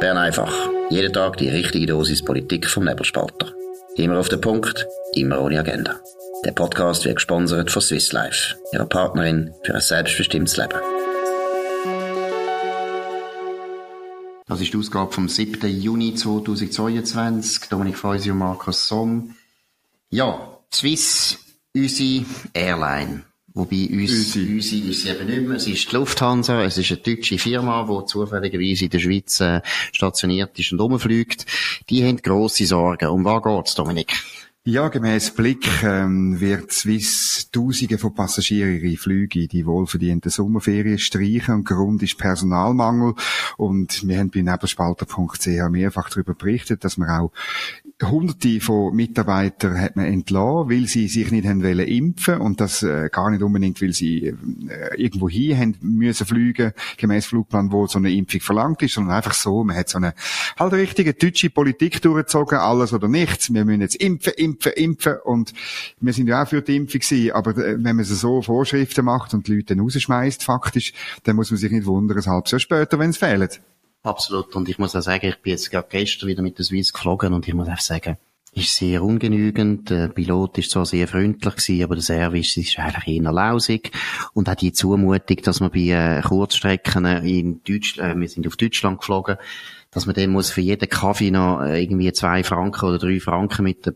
Bern einfach. Jeden Tag die richtige Dosis Politik vom Nebelspalter. Immer auf den Punkt, immer ohne Agenda. Der Podcast wird gesponsert von Swiss Life, ihrer Partnerin für ein selbstbestimmtes Leben. Das ist die Ausgabe vom 7. Juni 2022. Dominik Feusi und Markus Somm. Ja, Swiss, unsere Airline. Wobei uns, Unsere. unsere ist sie eben nicht mehr. Es ist die Lufthansa, es ist eine deutsche Firma, die zufälligerweise in der Schweiz äh, stationiert ist und rumfliegt. Die haben grosse Sorgen. Um was geht's, Dominik? Ja, gemäß Blick ähm, wird Swiss Tausende von Passagieren ihre Flüge die wohlverdienten Sommerferien streichen und Grund ist Personalmangel und wir haben bei nebelspalter.ch mehrfach darüber berichtet, dass man auch Hunderte von Mitarbeitern hat man entlassen, weil sie sich nicht haben wollen impfen und das äh, gar nicht unbedingt, weil sie äh, irgendwo hin haben müssen fliegen, gemäß Flugplan, wo so eine Impfung verlangt ist, sondern einfach so, man hat so eine halt richtige deutsche Politik durchgezogen, alles oder nichts. Wir müssen jetzt impfen, impfen, impfen und wir sind ja auch für die Impfung gewesen, aber äh, wenn man so Vorschriften macht und die Leute dann rausschmeißt, faktisch, dann muss man sich nicht wundern, ein halbes Jahr später, wenn es fehlt. Absolut. Und ich muss auch sagen, ich bin jetzt gerade gestern wieder mit der Swiss geflogen und ich muss auch sagen, ist sehr ungenügend. Der Pilot ist zwar sehr freundlich gewesen, aber der Service ist eigentlich eher lausig. Und auch die Zumutung, dass man bei äh, Kurzstrecken in Deutschland, äh, wir sind auf Deutschland geflogen, dass man dann muss für jeden Kaffee noch äh, irgendwie zwei Franken oder drei Franken mit der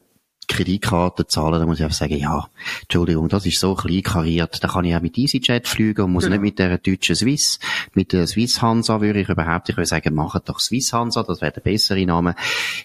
Kreditkarte zahlen, da muss ich einfach sagen, ja, Entschuldigung, das ist so klein kariert, da kann ich auch mit EasyJet fliegen und muss Genau. nicht mit der deutschen Swiss, mit der Swiss Hansa würde ich überhaupt, ich würde sagen, macht doch Swiss Hansa, das wäre der bessere Name.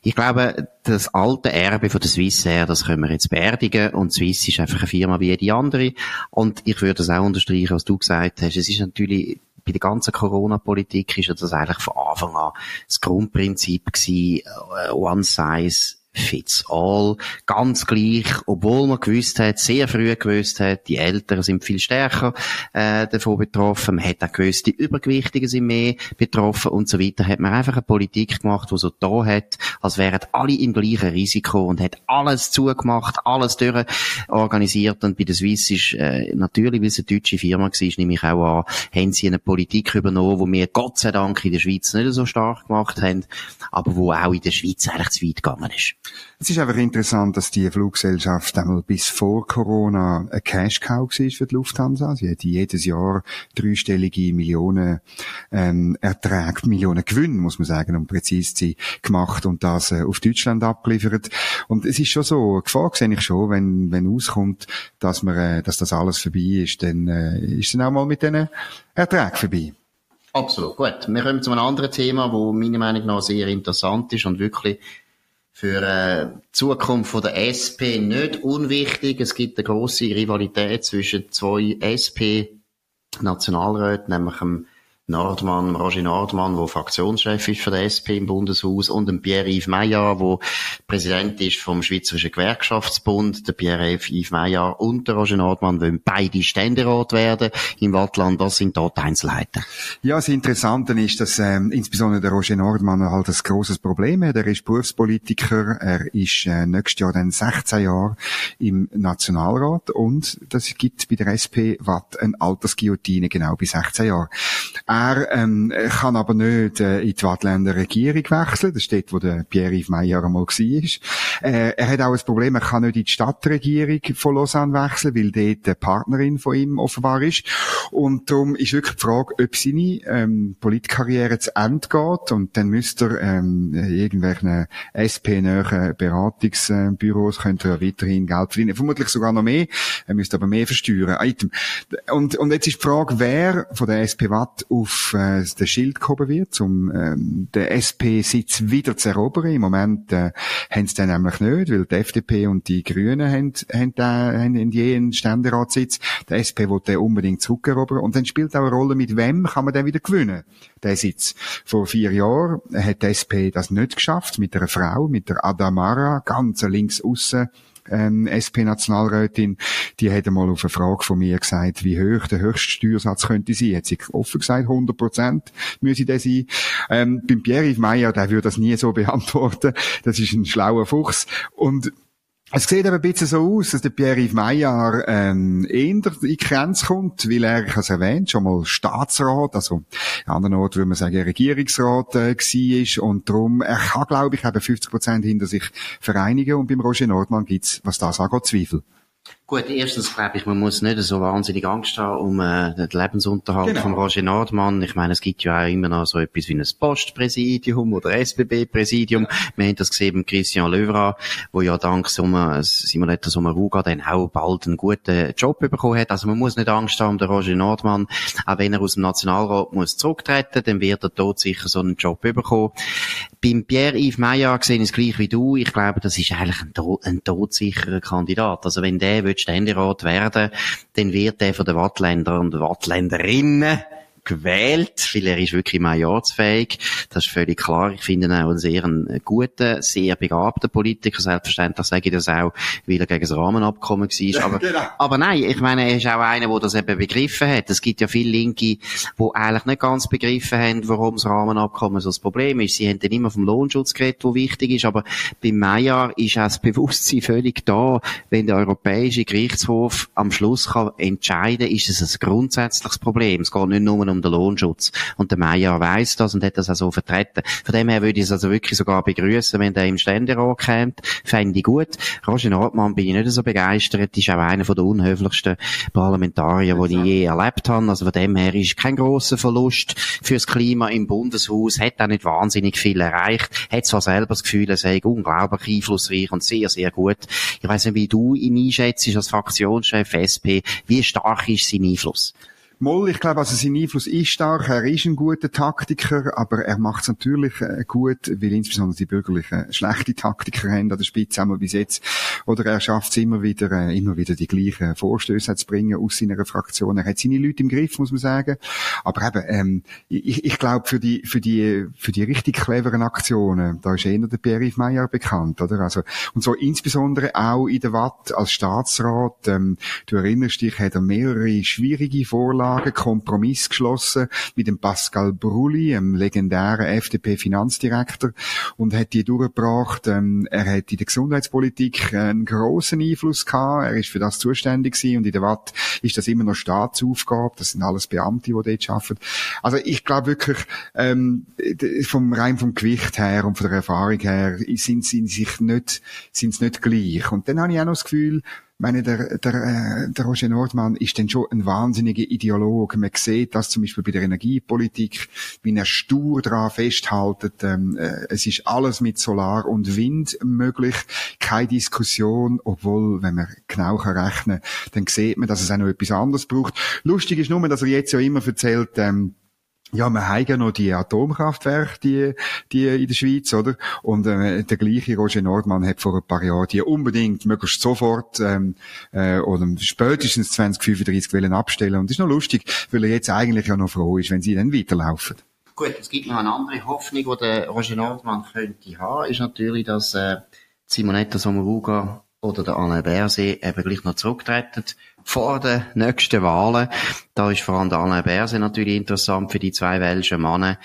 Ich glaube, das alte Erbe von der Swiss Air, das können wir jetzt beerdigen und Swiss ist einfach eine Firma wie jede andere und ich würde das auch unterstreichen, was du gesagt hast, es ist natürlich bei der ganzen Corona-Politik ist ja das eigentlich von Anfang an das Grundprinzip gewesen, äh, one size fits all. Ganz gleich, obwohl man gewusst hat, sehr früh gewusst hat, die Älteren sind viel stärker äh, davon betroffen. Man hat auch gewusst, die Übergewichtigen sind mehr betroffen und so weiter. Hat man einfach eine Politik gemacht, die so da hat, als wären alle im gleichen Risiko und hat alles zugemacht, alles durchorganisiert. Und bei der Swiss ist äh, natürlich, weil es eine deutsche Firma war, nehme ich auch an, haben sie eine Politik übernommen, die wir Gott sei Dank in der Schweiz nicht so stark gemacht haben, aber wo auch in der Schweiz eigentlich zu weit gegangen ist. Es ist einfach interessant, dass die Fluggesellschaft einmal bis vor Corona ein Cash-Cow war für die Lufthansa. Sie hat jedes Jahr dreistellige Millionen ähm, Erträge, Millionen Gewinn, muss man sagen, um präzise zu sein, gemacht und das äh, auf Deutschland abgeliefert. Und es ist schon so, Gefahr sehe ich schon, wenn, wenn auskommt, dass man, äh, dass das alles vorbei ist, dann äh, ist es dann auch mal mit diesen Erträgen vorbei. Absolut. Gut. Wir kommen zu einem anderen Thema, wo meiner Meinung nach sehr interessant ist und wirklich für äh, die Zukunft der SP nicht unwichtig. Es gibt eine große Rivalität zwischen zwei SP-Nationalräten, nämlich dem Nordmann, Roger Nordmann, der Fraktionschef ist für die SP im Bundeshaus, und dem Pierre-Yves Maillard, der Präsident ist vom Schweizerischen Gewerkschaftsbund. Der Pierre-Yves Maillard und der Roger Nordmann wollen beide Ständerat werden im Wattland. Was sind dort Einzelheiten? Ja, das Interessante ist, dass ähm, insbesondere der Roger Nordmann halt ein grosses Problem hat. Er ist Berufspolitiker, er ist äh, nächstes Jahr dann 16 Jahre im Nationalrat und das gibt bei der SP Watt eine Altersguillotine genau bei 16 Jahren. Er ähm, kann aber nicht äh, in die Wattländer Regierung wechseln, das steht, wo der Pierre-Yves Meyer einmal war. Äh, er hat auch ein Problem, er kann nicht in die Stadtregierung von Lausanne wechseln, weil dort eine Partnerin von ihm offenbar ist. Und darum ist wirklich die Frage, ob seine ähm, Politkarriere zu Ende geht und dann müsste er ähm, irgendwelchen SP-nähen Beratungsbüros könnte er weiterhin Geld verdienen. Vermutlich sogar noch mehr. Er müsste aber mehr versteuern. Und, und jetzt ist die Frage, wer von der SP Watt auf äh, den Schild gehoben wird, um ähm, den SP-Sitz wieder zu erobern. Im Moment äh, haben sie den nämlich nicht, weil die FDP und die Grünen haben, haben, da, haben in jeden Ständeratssitz. Der SP will den unbedingt zurückerobern. Und dann spielt auch eine Rolle, mit wem kann man den wieder gewinnen, den Sitz. Vor vier Jahren hat die SP das nicht geschafft, mit einer Frau, mit der Adamara, ganz links aussen ähm, SP-Nationalrätin, die hat einmal auf eine Frage von mir gesagt, wie hoch der höchste Steuersatz könnte sein. Hat sie offen gesagt, 100 Prozent müsse der sein. Ähm, beim Pierre-Yves Meyer, der würde das nie so beantworten. Das ist ein schlauer Fuchs. Und Es sieht aber ein bisschen so aus, dass der Pierre-Yves Maillard ähm, in die Grenze kommt, weil er, ich habe es erwähnt, schon mal Staatsrat, also an anderen Orten würde man sagen Regierungsrat äh, war und darum, er kann, glaube ich, eben 50 Prozent hinter sich vereinigen und beim Roger Nordmann gibt's, was das angeht, Zweifel. Gut, erstens glaube ich, man muss nicht so wahnsinnig Angst haben um äh, den Lebensunterhalt genau. von Roger Nordmann. Ich meine, es gibt ja auch immer noch so etwas wie ein Postpräsidium oder SBB-Präsidium. Ja. Wir haben das gesehen mit Christian Löwra, wo ja dank Sommer, Simonetta Sommaruga dann auch bald einen guten Job bekommen hat. Also man muss nicht Angst haben um den Roger Nordmann. Auch wenn er aus dem Nationalrat muss zurücktreten, dann wird er dort sicher so einen Job bekommen. Beim Pierre-Yves Meyer sehe ich es gleich wie du. Ich glaube, das ist eigentlich ein, ein todsicherer Kandidat. Also wenn der Ständerat werden, dann wird er von den Wattländern und Wattländerinnen gewählt, weil er ist wirklich majorsfähig. Das ist völlig klar. Ich finde ihn auch einen sehr einen guten, sehr begabten Politiker. Selbstverständlich sage ich das auch, weil er gegen das Rahmenabkommen war. Aber, genau. aber nein, ich meine, er ist auch einer, der das eben begriffen hat. Es gibt ja viele Linke, die eigentlich nicht ganz begriffen haben, warum das Rahmenabkommen so das Problem ist. Sie haben dann immer vom Lohnschutz geredet, der wichtig ist, aber beim Meier ist auch das Bewusstsein völlig da, wenn der Europäische Gerichtshof am Schluss kann entscheiden, ist es ein grundsätzliches Problem. Es geht nicht nur um um den Lohnschutz. Und der Meier weiss das und hat das auch so vertreten. Von dem her würde ich es also wirklich sogar begrüßen, wenn der im Ständerat kommt. Fände ich gut. Roger Nordmann bin ich nicht so begeistert. Ist auch einer der unhöflichsten Parlamentarier, die ich je erlebt habe. Also von dem her ist kein grosser Verlust fürs Klima im Bundeshaus. Hat auch nicht wahnsinnig viel erreicht. Hat zwar selber das Gefühl, er sei unglaublich einflussreich und sehr, sehr gut. Ich weiss nicht, wie du ihn einschätzt als Fraktionschef SP. Wie stark ist sein Einfluss? Moll, ich glaube, also sein Einfluss ist stark. Er ist ein guter Taktiker, aber er macht es natürlich äh, gut, weil insbesondere die Bürgerlichen schlechte Taktiker haben an der Spitze, einmal bis jetzt. Oder er schafft es immer wieder, äh, immer wieder die gleichen Vorstöße zu bringen aus seiner Fraktion. Er hat seine Leute im Griff, muss man sagen. Aber eben, ähm, ich, ich glaube, für die, für die, für die richtig cleveren Aktionen, da ist eher der Pierre-Yves Meyer bekannt, oder? Also, und so insbesondere auch in der Watt als Staatsrat, ähm, du erinnerst dich, hat er mehrere schwierige Vorlagen Vorlage Kompromiss geschlossen mit dem Pascal Brulli, einem legendären FDP-Finanzdirektor, und hat die durchgebracht. Ähm, er hat in der Gesundheitspolitik einen grossen Einfluss gehabt. Er ist für das zuständig gewesen und in der Watt ist das immer noch Staatsaufgabe. Das sind alles Beamte, die dort arbeiten. Also ich glaube wirklich, ähm, vom rein vom Gewicht her und von der Erfahrung her sind sie sich nicht, sind nicht gleich. Und dann habe ich auch noch das Gefühl, meine, der, der, äh, der Roger Nordmann ist dann schon ein wahnsinniger Ideologe. Man sieht das zum Beispiel bei der Energiepolitik, wie er stur daran festhält, ähm, äh, es ist alles mit Solar und Wind möglich, keine Diskussion, obwohl, wenn man genau kann rechnen dann sieht man, dass es auch noch etwas anderes braucht. Lustig ist nur, dass er jetzt ja immer erzählt, ähm, ja, wir haben ja noch die Atomkraftwerke, die, die in der Schweiz, oder? Und äh, der gleiche Roger Nordmann hat vor ein paar Jahren die unbedingt möglichst sofort ähm, äh, oder spätestens 2035 wollen abstellen. Und das ist noch lustig, weil er jetzt eigentlich ja noch froh ist, wenn sie dann weiterlaufen. Gut, es gibt noch eine andere Hoffnung, die der Roger Nordmann könnte haben, ist natürlich, dass äh, Simonetta Sommaruga oder der Alain Berset eben gleich noch zurücktreten vor den nächsten Wahlen. Da ist vor allem der Alain Berset natürlich interessant für die zwei welschen Männer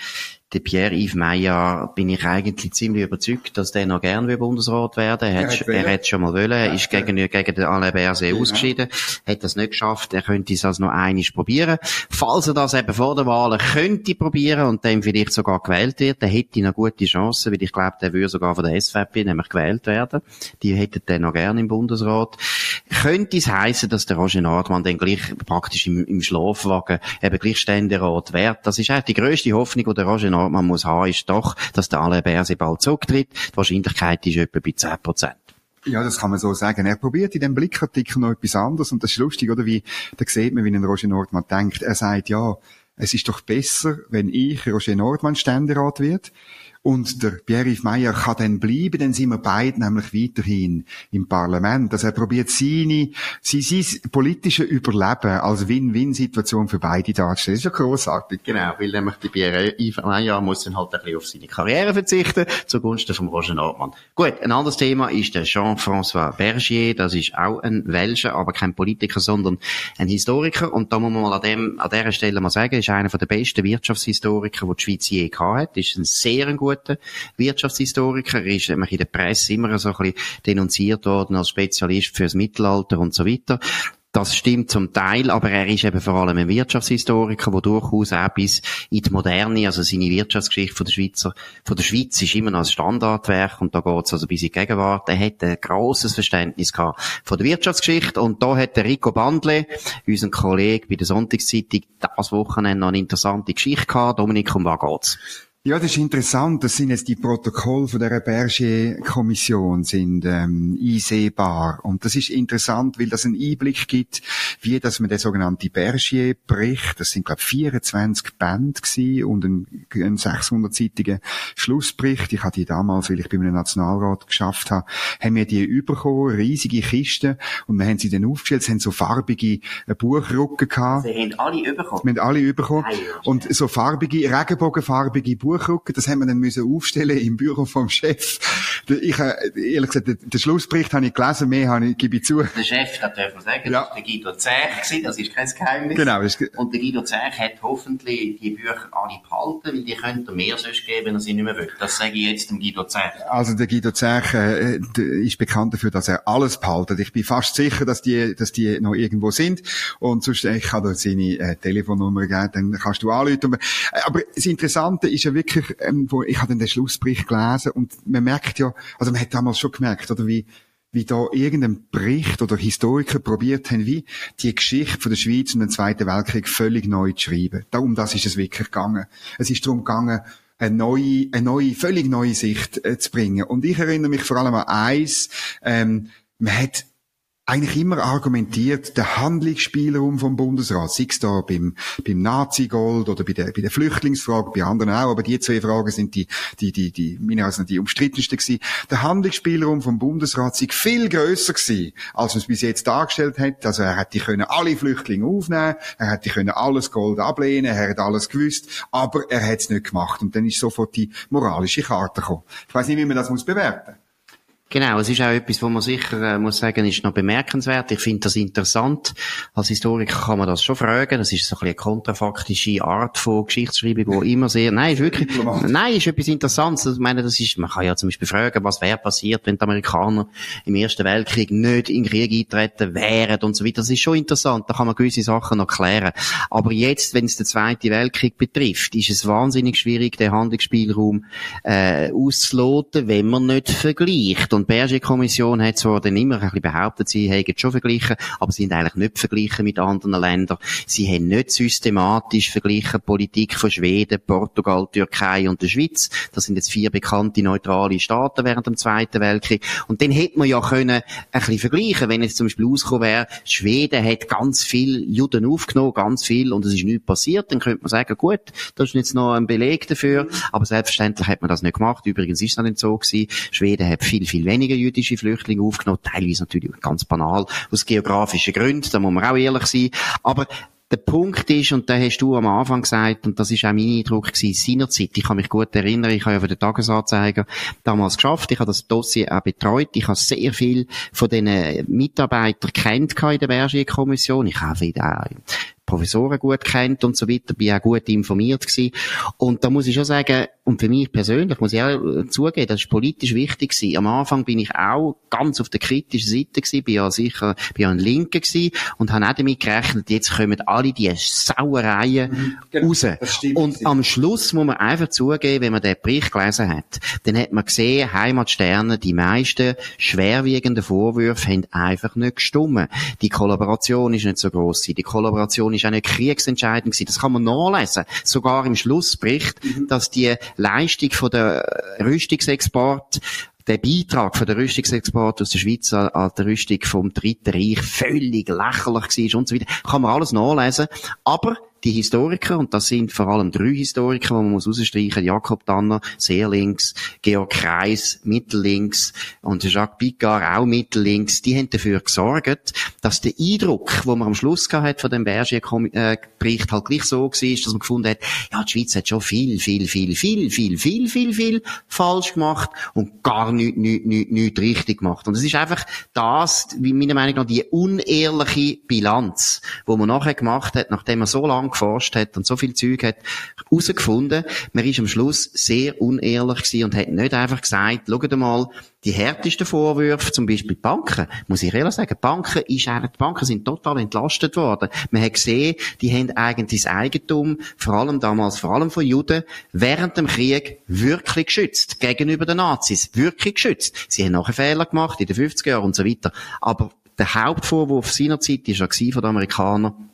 der Pierre-Yves Meyer bin ich eigentlich ziemlich überzeugt, dass der noch gern wie Bundesrat werden. Er hat, er hat schon mal wollen, er ist gegen, gegen den Alain Berset ausgeschieden, hat das nicht geschafft, er könnte es also noch einiges probieren. Falls er das eben vor der Wahl könnte probieren und dann vielleicht sogar gewählt wird, dann hätte er noch gute Chancen, weil ich glaube, der würde sogar von der SVP nämlich gewählt werden. Die hätten den noch gern im Bundesrat. Könnte es heißen, dass der Roger Nordmann dann gleich praktisch im, im Schlafwagen eben gleich Ständerat wird? Das ist eigentlich die grösste Hoffnung, die der Roger Nordmann man muss haben, ist doch, dass der Alain Berset bald zurücktritt. Die Wahrscheinlichkeit ist etwa bei 10 Prozent. Ja, das kann man so sagen. Er probiert in dem Blickartikel noch etwas anderes und das ist lustig, oder? Wie, da sieht man, wie ein Roger Nordmann denkt. Er sagt, ja, es ist doch besser, wenn ich Roger Nordmann Ständerat wird, und der Pierre-Yves Meyer kann dann bleiben, dann sind wir beide nämlich weiterhin im Parlament. Also er probiert seine, sein, sein politische Überleben als Win-Win-Situation für beide darzustellen. Das ist ja großartig. Genau, weil nämlich der Pierre-Yves Meyer muss dann halt ein bisschen auf seine Karriere verzichten, zugunsten von Roger Nordmann. Gut, ein anderes Thema ist der Jean-François Bergier. Das ist auch ein Welscher, aber kein Politiker, sondern ein Historiker. Und da muss man mal an, dem, an dieser Stelle mal sagen, ist einer der besten Wirtschaftshistoriker, die die Schweiz je gehabt hat. Ist ein sehr guter guter Wirtschaftshistoriker. Er ist nämlich in der Presse immer so ein bisschen denunziert worden als Spezialist fürs Mittelalter und so weiter. Das stimmt zum Teil, aber er ist eben vor allem ein Wirtschaftshistoriker, der durchaus auch bis in die Moderne, also seine Wirtschaftsgeschichte von der Schweizer, von der Schweiz ist immer noch ein Standardwerk und da geht's also bis in die Gegenwart. Er hat ein grosses Verständnis gehabt von der Wirtschaftsgeschichte und da hat der Rico Bandle, unser Kollege bei der Sonntagszeitung, das Wochenende noch eine interessante Geschichte gehabt. Dominik, um was geht's? Ja, das ist interessant. Das sind jetzt die Protokolle von der Berger-Kommission sind ähm, einsehbar. Und das ist interessant, weil das einen Einblick gibt, wie dass man den sogenannten Berger-Bericht, das sind glaube 24 Bände gewesen und ein, ein 600-seitiger Schlussbericht. Ich hatte die damals, weil ich bei einem Nationalrat geschafft habe, haben wir die bekommen, riesige Kisten und wir haben sie dann aufgestellt. Sie haben so farbige äh, Buchrücken gehabt. Sie haben alle bekommen. Wir haben alle bekommen. Und so farbige, regenbogenfarbige Buch Buchrücken, das haben wir dann müssen aufstellen im Büro vom Chef. Ich, äh, ehrlich gesagt, den Schlussbericht habe ich gelesen, mehr habe ich, gebe ich zu. Der Chef, das darf man sagen, ja. das war der Guido Zech, das ist kein Geheimnis. Genau. Und der Guido Zech hat hoffentlich die Bücher alle behalten, weil die könnte er mehr sonst geben, wenn er sie nicht mehr will. Das sage ich jetzt dem Guido Zech. Also der Guido Zech äh, ist bekannt dafür, dass er alles behaltet. Ich bin fast sicher, dass die, dass die noch irgendwo sind. Und sonst, ich kann dir seine äh, Telefonnummer geben, dann kannst du anrufen. Aber das Interessante ist ja wirklich, wirklich, ähm, wo, ich habe dann den Schlussbericht gelesen und man merkt ja, also man hat damals schon gemerkt, oder wie, wie da irgendein Bericht oder Historiker probiert haben, wie die Geschichte von der Schweiz und dem Zweiten Weltkrieg völlig neu zu schreiben. Darum das ist es wirklich gegangen. Es ist darum gegangen, eine neue, eine neue, völlig neue Sicht äh, zu bringen. Und ich erinnere mich vor allem an eins, ähm, man hat eigentlich immer argumentiert, der Handlungsspielraum vom Bundesrat, sei es da beim, beim Nazi-Gold oder bei der, bei der Flüchtlingsfrage, bei anderen auch, aber die zwei Fragen sind die, die, die, die, meine also die umstrittensten gewesen. Der Handlungsspielraum vom Bundesrat sei viel grösser gewesen, als man es bis jetzt dargestellt hat. Also er hätte können alle Flüchtlinge aufnehmen, er hätte können alles Gold ablehnen, er hat alles gewusst, aber er hat es nicht gemacht. Und dann ist sofort die moralische Karte gekommen. Ich weiß nicht, wie man das muss bewerten Genau, es ist auch etwas, wo man sicher äh, muss sagen, ist noch bemerkenswert. Ich finde das interessant. Als Historiker kann man das schon fragen. Das ist so ein bisschen eine kontrafaktische Art von Geschichtsschreibung, wo immer sehr, nein, ist wirklich, nein, ist etwas Interessantes. Ich meine, das ist, man kann ja zum Beispiel fragen, was wäre passiert, wenn die Amerikaner im Ersten Weltkrieg nicht in den Krieg eintreten wären und so weiter. Das ist schon interessant. Da kann man gewisse Sachen noch klären. Aber jetzt, wenn es den Zweiten Weltkrieg betrifft, ist es wahnsinnig schwierig, den Handlungsspielraum äh, auszuloten, wenn man nicht vergleicht. Und und die Berger-Kommission hat zwar dann immer ein bisschen behauptet, sie hätten schon verglichen, aber sie sind eigentlich nicht verglichen mit anderen Ländern. Sie haben nicht systematisch verglichen Politik von Schweden, Portugal, Türkei und der Schweiz. Das sind jetzt vier bekannte neutrale Staaten während dem Zweiten Weltkrieg. Und dann hätte man ja können ein bisschen vergleichen, wenn jetzt zum Beispiel rausgekommen wäre, Schweden hat ganz viel Juden aufgenommen, ganz viel, und es ist nichts passiert, dann könnte man sagen, gut, das ist jetzt noch ein Beleg dafür, aber selbstverständlich hat man das nicht gemacht. Übrigens ist es nicht so gewesen. Schweden hat viel, viel weniger jüdische Flüchtlinge aufgenommen, teilweise natürlich ganz banal, aus geografischen Gründen, da muss man auch ehrlich sein. Aber der Punkt ist, und da hast du am Anfang gesagt, und das ist auch mein Eindruck gewesen, seinerzeit, ich kann mich gut erinnern, ich habe ja für den Tagesanzeiger damals geschafft, ich habe das Dossier auch betreut, ich habe sehr viel von diesen Mitarbeitern kennt in der Bergier-Kommission, ich habe auch Professoren gut kennt und so weiter, bin auch gut informiert gewesen. Und da muss ich schon sagen, und für mich persönlich muss ich auch äh, zugeben, das ist politisch wichtig gewesen. Am Anfang bin ich auch ganz auf der kritischen Seite gewesen, bin ja sicher, bin ja ein Linker gewesen und habe auch damit gerechnet, jetzt kommen alle die Sauereien mhm, genau, raus. Und am Schluss muss man einfach zugeben, wenn man den Bericht gelesen hat, dann hat man gesehen, Heimatsterne, die meisten schwerwiegenden Vorwürfe haben einfach nicht gestummen. Die Kollaboration ist nicht so groß Die Kollaboration ist auch nicht kriegsentscheidend gewesen. Das kann man nachlesen. Sogar im Schlussbericht, mhm. dass die Leistung von der Rüstungsexport der Beitrag von der Rüstungsexport aus der Schweiz an der Rüstung vom Dritten Reich völlig lächerlich war und so weiter. Kann man alles nachlesen. Aber die Historiker, und das sind vor allem drei Historiker, die man muss rausstreichen, Jakob Danner, sehr links, Georg Kreis, mittellinks, und Jacques Picard, auch mittellinks, die haben dafür gesorgt, dass der Eindruck, wo man am Schluss gehabt von dem Berger-Bericht halt gleich so war, dass man gefunden hat, ja, die Schweiz hat schon viel, viel, viel, viel, viel, viel, viel, viel falsch gemacht und gar nichts, nichts, nichts, nichts richtig gemacht. Und es ist einfach das, wie meiner Meinung nach, die unehrliche Bilanz, wo man nachher gemacht hat, nachdem man so lange geforscht hat und so viel Zeug hat herausgefunden. Man ist am Schluss sehr unehrlich gewesen und hat nicht einfach gesagt, schaut mal, die härtesten Vorwürfe, zum Beispiel Banken, muss ich ehrlich sagen, Banken ist die Banken sind total entlastet worden. Man hat gesehen, die haben eigentlich das Eigentum, vor allem damals, vor allem von Juden, während dem Krieg wirklich geschützt. Gegenüber den Nazis. Wirklich geschützt. Sie haben nachher Fehler gemacht in den 50er Jahren und so weiter. Aber der Hauptvorwurf seinerzeit war ja von den Amerikanern,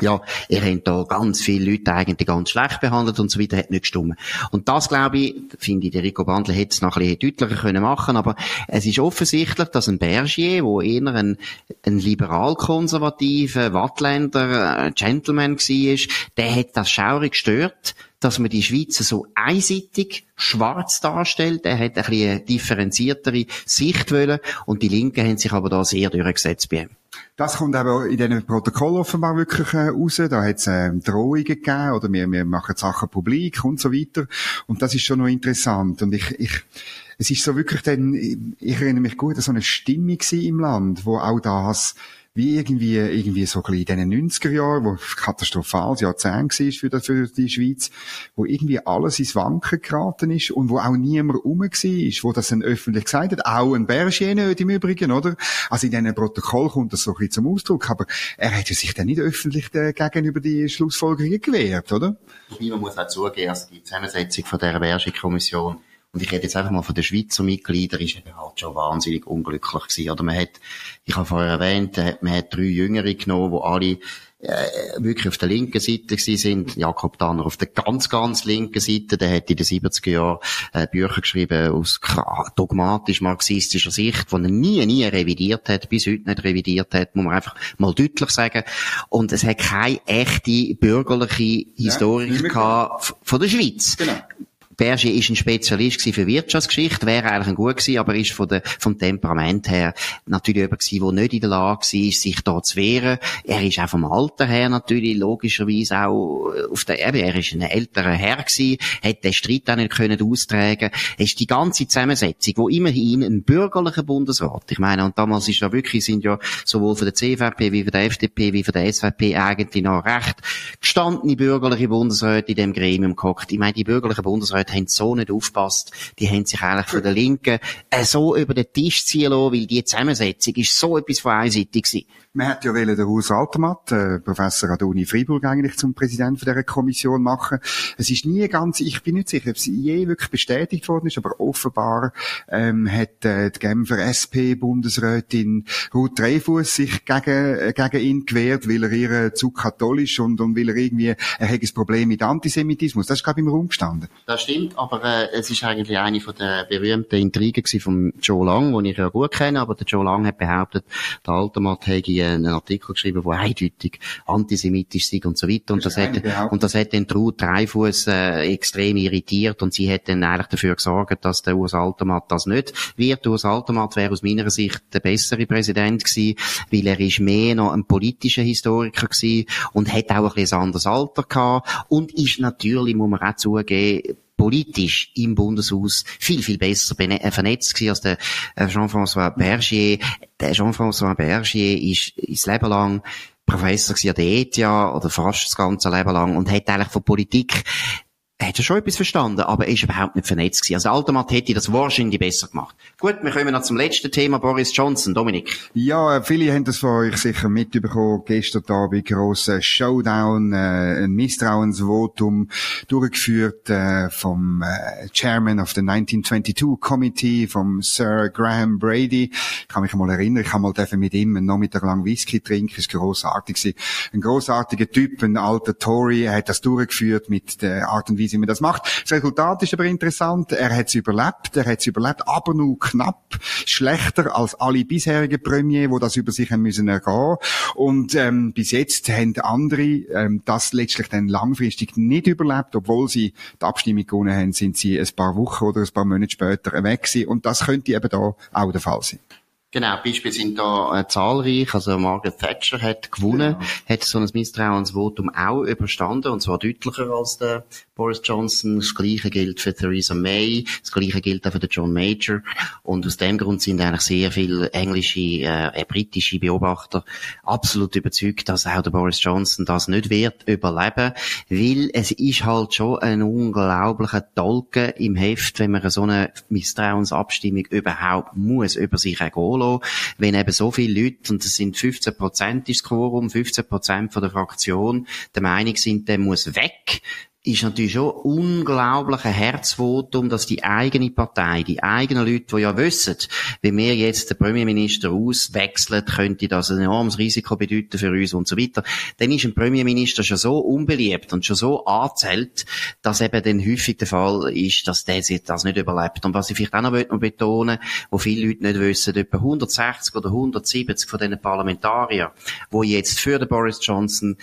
ja, ihr habt da ganz viele Leute eigentlich ganz schlecht behandelt und so weiter, hat nicht gestimmt. Und das, glaube ich, finde ich, der Rico Bandler hätte es noch ein bisschen deutlicher können machen aber es ist offensichtlich, dass ein Bergier, wo eher ein, ein liberal-konservativer Wattländer, äh, Gentleman war, der hat das schaurig gestört, dass man die Schweizer so einseitig schwarz darstellt. Er hat ein bisschen differenziertere Sicht wollen und die Linken haben sich aber da sehr durchgesetzt bei ihm. Das kommt aber in diesem Protokoll offenbar wirklich äh, raus. Da hat es äh, Drohungen gegeben oder wir, wir machen Sachen publik und so weiter. Und das ist schon noch interessant. Und ich, ich, es ist so wirklich dann, ich erinnere mich gut, so eine Stimmung im Land, wo auch das wie irgendwie, irgendwie so ein bisschen in den 90er Jahren, wo katastrophales Jahrzehnt war für, die, für die Schweiz, wo irgendwie alles ins Wanken geraten ist und wo auch niemand rum war, wo das dann öffentlich gesagt hat, auch ein Berger nicht im Übrigen, oder? Also in diesem Protokoll kommt das so ein bisschen zum Ausdruck, aber er hat sich dann nicht öffentlich gegenüber die Schlussfolgerungen gewehrt, oder? Man muss auch zugeben, also die Zusammensetzung von dieser Berger-Kommission und ich rede jetzt einfach mal von den Schweizer Mitgliedern, ist eben halt schon wahnsinnig unglücklich gewesen. Oder man hat, ich habe vorher erwähnt, man hat drei Jüngere genommen, die alle äh, wirklich auf der linken Seite gewesen sind. Jakob Danner auf der ganz, ganz linken Seite, der hat in den 70er Jahren äh, Bücher geschrieben aus dogmatisch-marxistischer Sicht, die er nie, nie revidiert hat, bis heute nicht revidiert hat, muss man einfach mal deutlich sagen. Und es hat keine echte bürgerliche Historik ja, von der Schweiz. Genau. Berger ist ein Spezialist für Wirtschaftsgeschichte, wäre eigentlich gut gewesen, aber ist von der, vom Temperament her natürlich jemand gewesen, der nicht in der Lage war, sich da zu wehren. Er ist auch vom Alter her natürlich logischerweise auch auf der, eben, er ist ein älterer Herr gewesen, hat den Streit auch nicht können austragen. Es ist die ganze Zusammensetzung, wo immerhin ein bürgerlicher Bundesrat, ich meine, und damals ist ja wirklich, sind ja sowohl von der CVP wie von der FDP wie von der SVP eigentlich noch recht gestandene bürgerliche Bundesräte in dem Gremium gehockt. Ich meine, die bürgerlichen Bundesräte Haben so nicht aufgepasst. Die haben sich eigentlich von der Linken äh, so über den Tisch ziehen lassen, weil die Zusammensetzung ist so etwas von einseitig gewesen. Man hätte ja wollen, den Urs Altermatt, äh, Professor an der Uni Freiburg eigentlich zum Präsidenten dieser Kommission machen. Es ist nie ganz, ich bin nicht sicher, ob es je wirklich bestätigt worden ist, aber offenbar ähm, hat äh, die Genfer SP-Bundesrätin Ruth Dreyfus sich gegen, äh, gegen ihn gewehrt, weil er ihr zu katholisch und, und weil er irgendwie, er hat ein Problem mit Antisemitismus. Das ist, glaube ich, im Raum gestanden. Das stimmt, aber äh, es ist eigentlich eine von der berühmten Intrigen von Joe Lang, den ich ja gut kenne, aber der Joe Lang hat behauptet, der Altermatt hätte einen Artikel geschrieben, der eindeutig antisemitisch sei und so weiter. Und das, das hat, und das hat den Ruth Dreifuss äh, extrem irritiert und sie hat dann eigentlich dafür gesorgt, dass der Urs Altermatt das nicht wird. Urs Altermatt wäre aus meiner Sicht der bessere Präsident gewesen, weil er ist mehr noch ein politischer Historiker gewesen und hat auch ein bisschen ein anderes Alter gehabt und ist natürlich, muss man auch zugeben, politisch im Bundeshaus viel, viel besser äh, vernetzt gewesen als der äh, Jean-François Bergier. Der Jean-François Bergier ist, ist Leben lang Professor an der ETH oder fast das ganze Leben lang und hat eigentlich von Politik hat ja schon etwas verstanden, aber er ist überhaupt nicht vernetzt gewesen. Also Aldermatt hätte das wahrscheinlich besser gemacht. Gut, wir kommen noch zum letzten Thema, Boris Johnson. Dominik. Ja, äh, viele haben das von euch sicher mitbekommen. Gestern Abend grosser Showdown, äh, ein Misstrauensvotum durchgeführt äh, vom äh, Chairman of the 1922 Committee, vom Sir Graham Brady. Ich kann mich mal erinnern, ich habe mal mit ihm einen Nachmittag lang Whisky trinken. War grossartig. Ein grossartiger Typ, ein alter Tory. Er hat das durchgeführt mit der Art und Weise, wie man das macht. Das Resultat ist aber interessant. Er hat es überlebt. Er hat es überlebt, aber nur knapp. Schlechter als alle bisherigen Premier, die das über sich haben müssen ergehen. Und ähm, bis jetzt haben andere ähm, das letztlich dann langfristig nicht überlebt, obwohl sie die Abstimmung gewonnen haben, sind sie ein paar Wochen oder ein paar Monate später weg gewesen. Und das könnte eben da auch der Fall sein. Genau, Beispiele sind da äh, zahlreich. Also Margaret Thatcher hat gewonnen, genau. hat so ein Misstrauensvotum auch überstanden und zwar deutlicher als der Boris Johnson. Das Gleiche gilt für Theresa May, das Gleiche gilt auch für den John Major. Und aus dem Grund sind eigentlich sehr viele englische, äh, äh, britische Beobachter absolut überzeugt, dass auch der Boris Johnson das nicht wird überleben, weil es ist halt schon ein unglaublicher Tolken im Heft, wenn man so eine Misstrauensabstimmung überhaupt muss über sich ergehen lassen, wenn eben so viele Leute, und das sind 15 Prozent ist das Quorum, 15 Prozent von der Fraktion, der Meinung sind, der muss weg, ist natürlich schon unglaublich ein Herzvotum, dass die eigene Partei, die eigenen Leute, die ja wissen, wenn wir jetzt den Premierminister auswechseln, könnte das ein enormes Risiko bedeuten für uns und so weiter, dann ist ein Premierminister schon so unbeliebt und schon so angezählt, dass eben dann häufig der Fall ist, dass der das nicht überlebt. Und was ich vielleicht auch noch betonen wo viele Leute nicht wissen, etwa 160 oder 170 von diesen Parlamentariern, die jetzt für den Boris Johnson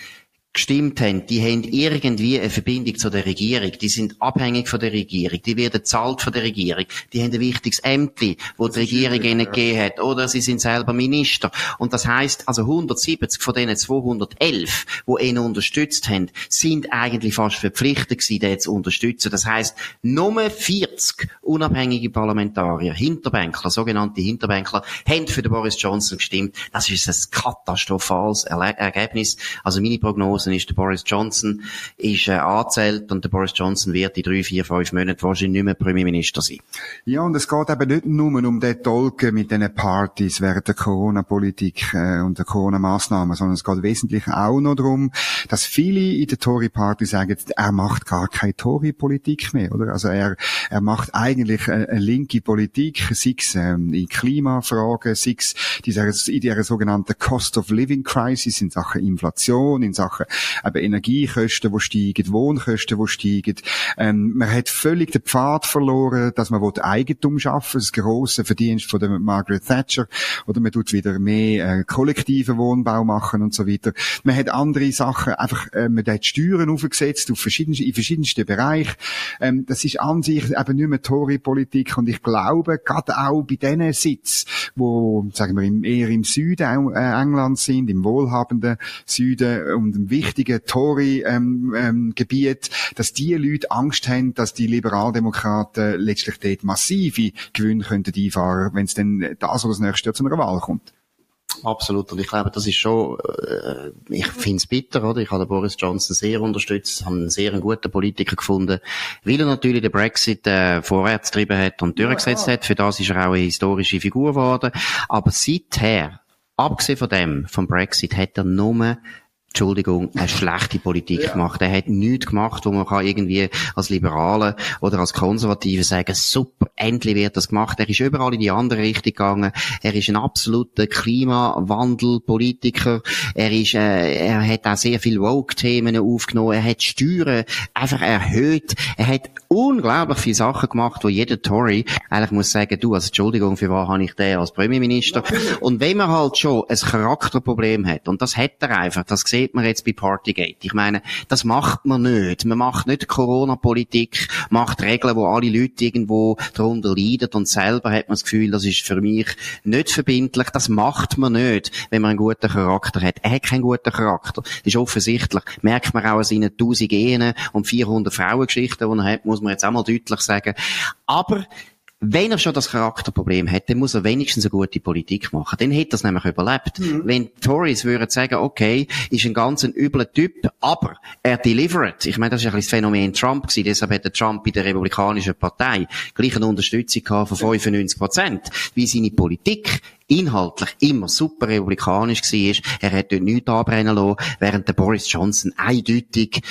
gestimmt haben, die haben irgendwie eine Verbindung zu der Regierung. Die sind abhängig von der Regierung. Die werden zahlt von der Regierung. Die haben ein wichtiges Ämtli, wo die Regierung ihnen gegeben hat. Oder sie sind selber Minister. Und das heißt, also 170 von denen 211, die ihn unterstützt haben, sind eigentlich fast verpflichtet gewesen, den zu unterstützen. Das heißt, nur 40 unabhängige Parlamentarier, Hinterbänkler, sogenannte Hinterbänkler, haben für den Boris Johnson gestimmt. Das ist ein katastrophales Ergebnis. Also meine Prognose Prognosen ist, der Boris Johnson ist äh, angezählt und der Boris Johnson wird in drei, vier, fünf Monaten wahrscheinlich nicht mehr Premierminister sein. Ja, und es geht eben nicht nur um den Tolken mit diesen Partys während der Corona-Politik äh, und der Corona-Massnahmen, sondern es geht wesentlich auch noch darum, dass viele in der Tory-Party sagen, er macht gar keine Tory-Politik mehr, oder? Also er, er macht eigentlich eine, eine linke Politik, sei es ähm, in Klimafragen, sei es in dieser sogenannten Cost of Living Crisis, in Sachen Inflation, in Sachen eben Energiekosten, die steigen, Wohnkosten, die steigen. Ähm, man hat völlig den Pfad verloren, dass man Eigentum schaffen will, das grosse Verdienst von der Margaret Thatcher, oder man tut wieder mehr äh, kollektiven Wohnbau machen und so weiter. Man hat andere Sachen, einfach, äh, man hat Steuern aufgesetzt auf verschiedenste, in verschiedensten Bereichen. Ähm, das ist an sich eben nicht mehr Tory-Politik und ich glaube, gerade auch bei diesen Sitz, wo, sagen wir, eher im Süden äh, Englands sind, im wohlhabenden Süden und im wichtigen Tory-Gebiet, ähm, ähm, dass die Leute Angst haben, dass die Liberaldemokraten letztlich dort massive Gewinne könnten einfahren, wenn es dann das oder das nächste Jahr zu einer Wahl kommt. Absolut. Und ich glaube, das ist schon, äh, ich finde es bitter, oder? Ich habe Boris Johnson sehr unterstützt, habe einen sehr guten Politiker gefunden, weil er natürlich den Brexit äh, vorwärts getrieben hat und durchgesetzt ja, ja. hat. Für das ist er auch eine historische Figur geworden. Aber seither, abgesehen von dem, vom Brexit, hat er nur Entschuldigung, eine schlechte Politik ja. gemacht. Er hat nichts gemacht, wo man kann irgendwie als Liberale oder als Konservative sagen, super, endlich wird das gemacht. Er ist überall in die andere Richtung gegangen. Er ist ein absoluter Klimawandelpolitiker. Er ist, äh, er hat auch sehr viele Woke-Themen aufgenommen. Er hat Steuern einfach erhöht. Er hat unglaublich viele Sachen gemacht, wo jeder Tory eigentlich muss sagen, du, also Entschuldigung, für was habe ich den als Premierminister? Und wenn man halt schon ein Charakterproblem hat, und das hat er einfach, das sieht man jetzt bei Partygate. Ich meine, das macht man nicht. Man macht nicht Corona-Politik, macht Regeln, wo alle Leute irgendwo darunter leiden und selber hat man das Gefühl, das ist für mich nicht verbindlich. Das macht man nicht, wenn man einen guten Charakter hat. Er hat keinen guten Charakter. Das ist offensichtlich. Merkt man auch an seinen 1000 Genen und 400 Frauengeschichten, die er hat, muss man jetzt auch mal deutlich sagen. Aber wenn er schon das Charakterproblem hat, dann muss er wenigstens eine gute Politik machen. Dann hätte er es nämlich überlebt. Mhm. Wenn Tories würden sagen, okay, ist ein ganz ein übler Typ, aber er delivered. Ich meine, das ist ein bisschen das Phänomen Trump gewesen. Deshalb hat der Trump bei der Republikanischen Partei gleich eine Unterstützung gehabt von 95 Prozent. Wie seine Politik inhaltlich immer super republikanisch war. Er hat dort nichts anbrennen lassen, während der Boris Johnson eindeutig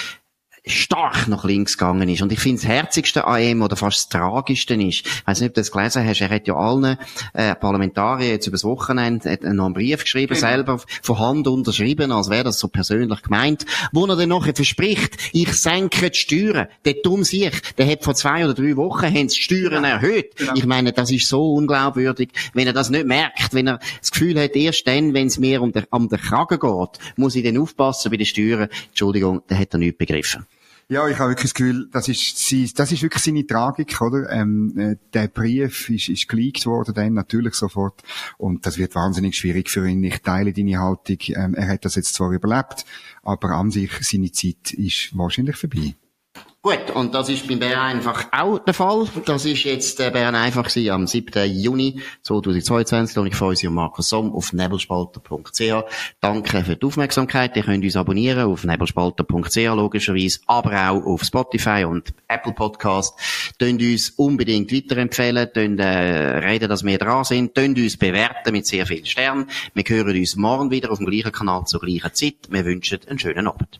stark nach links gegangen ist. Und ich finde, das Herzigste an ihm, oder fast das Tragischste ist, ich weiss nicht, ob du das gelesen hast, er hat ja allen äh, Parlamentariern jetzt übers Wochenende noch einen Brief geschrieben, genau. selber von Hand unterschrieben, als wäre das so persönlich gemeint, wo er dann nachher verspricht, ich senke die Steuern. Der dumm sich, der hat vor zwei oder drei Wochen haben die Steuern ja. erhöht. Genau. Ich meine, das ist so unglaubwürdig, wenn er das nicht merkt, wenn er das Gefühl hat, erst dann, wenn es mir um den, um den Kragen geht, muss ich dann aufpassen bei den Steuern. Entschuldigung, da hat er nicht begriffen. Ja, ich habe wirklich das Gefühl, das ist, das ist wirklich seine Tragik, oder? Ähm, äh, der Brief ist, ist geleakt worden, dann natürlich sofort. Und das wird wahnsinnig schwierig für ihn. Ich teile deine Haltung. Ähm, er hat das jetzt zwar überlebt, aber an sich, seine Zeit ist wahrscheinlich vorbei. Gut, und das ist beim Bern einfach auch der Fall. Das ist jetzt der Bern einfach gewesen, am 7. Juni 2022. Und ich freue mich auf Markus Somm auf nebelspalter.ch. Danke für die Aufmerksamkeit. Ihr könnt uns abonnieren auf nebelspalter.ch logischerweise, aber auch auf Spotify und Apple Podcast. Tönt uns unbedingt weiterempfehlen, tönt, äh, reden, dass wir dran sind, tönt uns bewerten mit sehr vielen Sternen. Wir hören uns morgen wieder auf dem gleichen Kanal zur gleichen Zeit. Wir wünschen einen schönen Abend.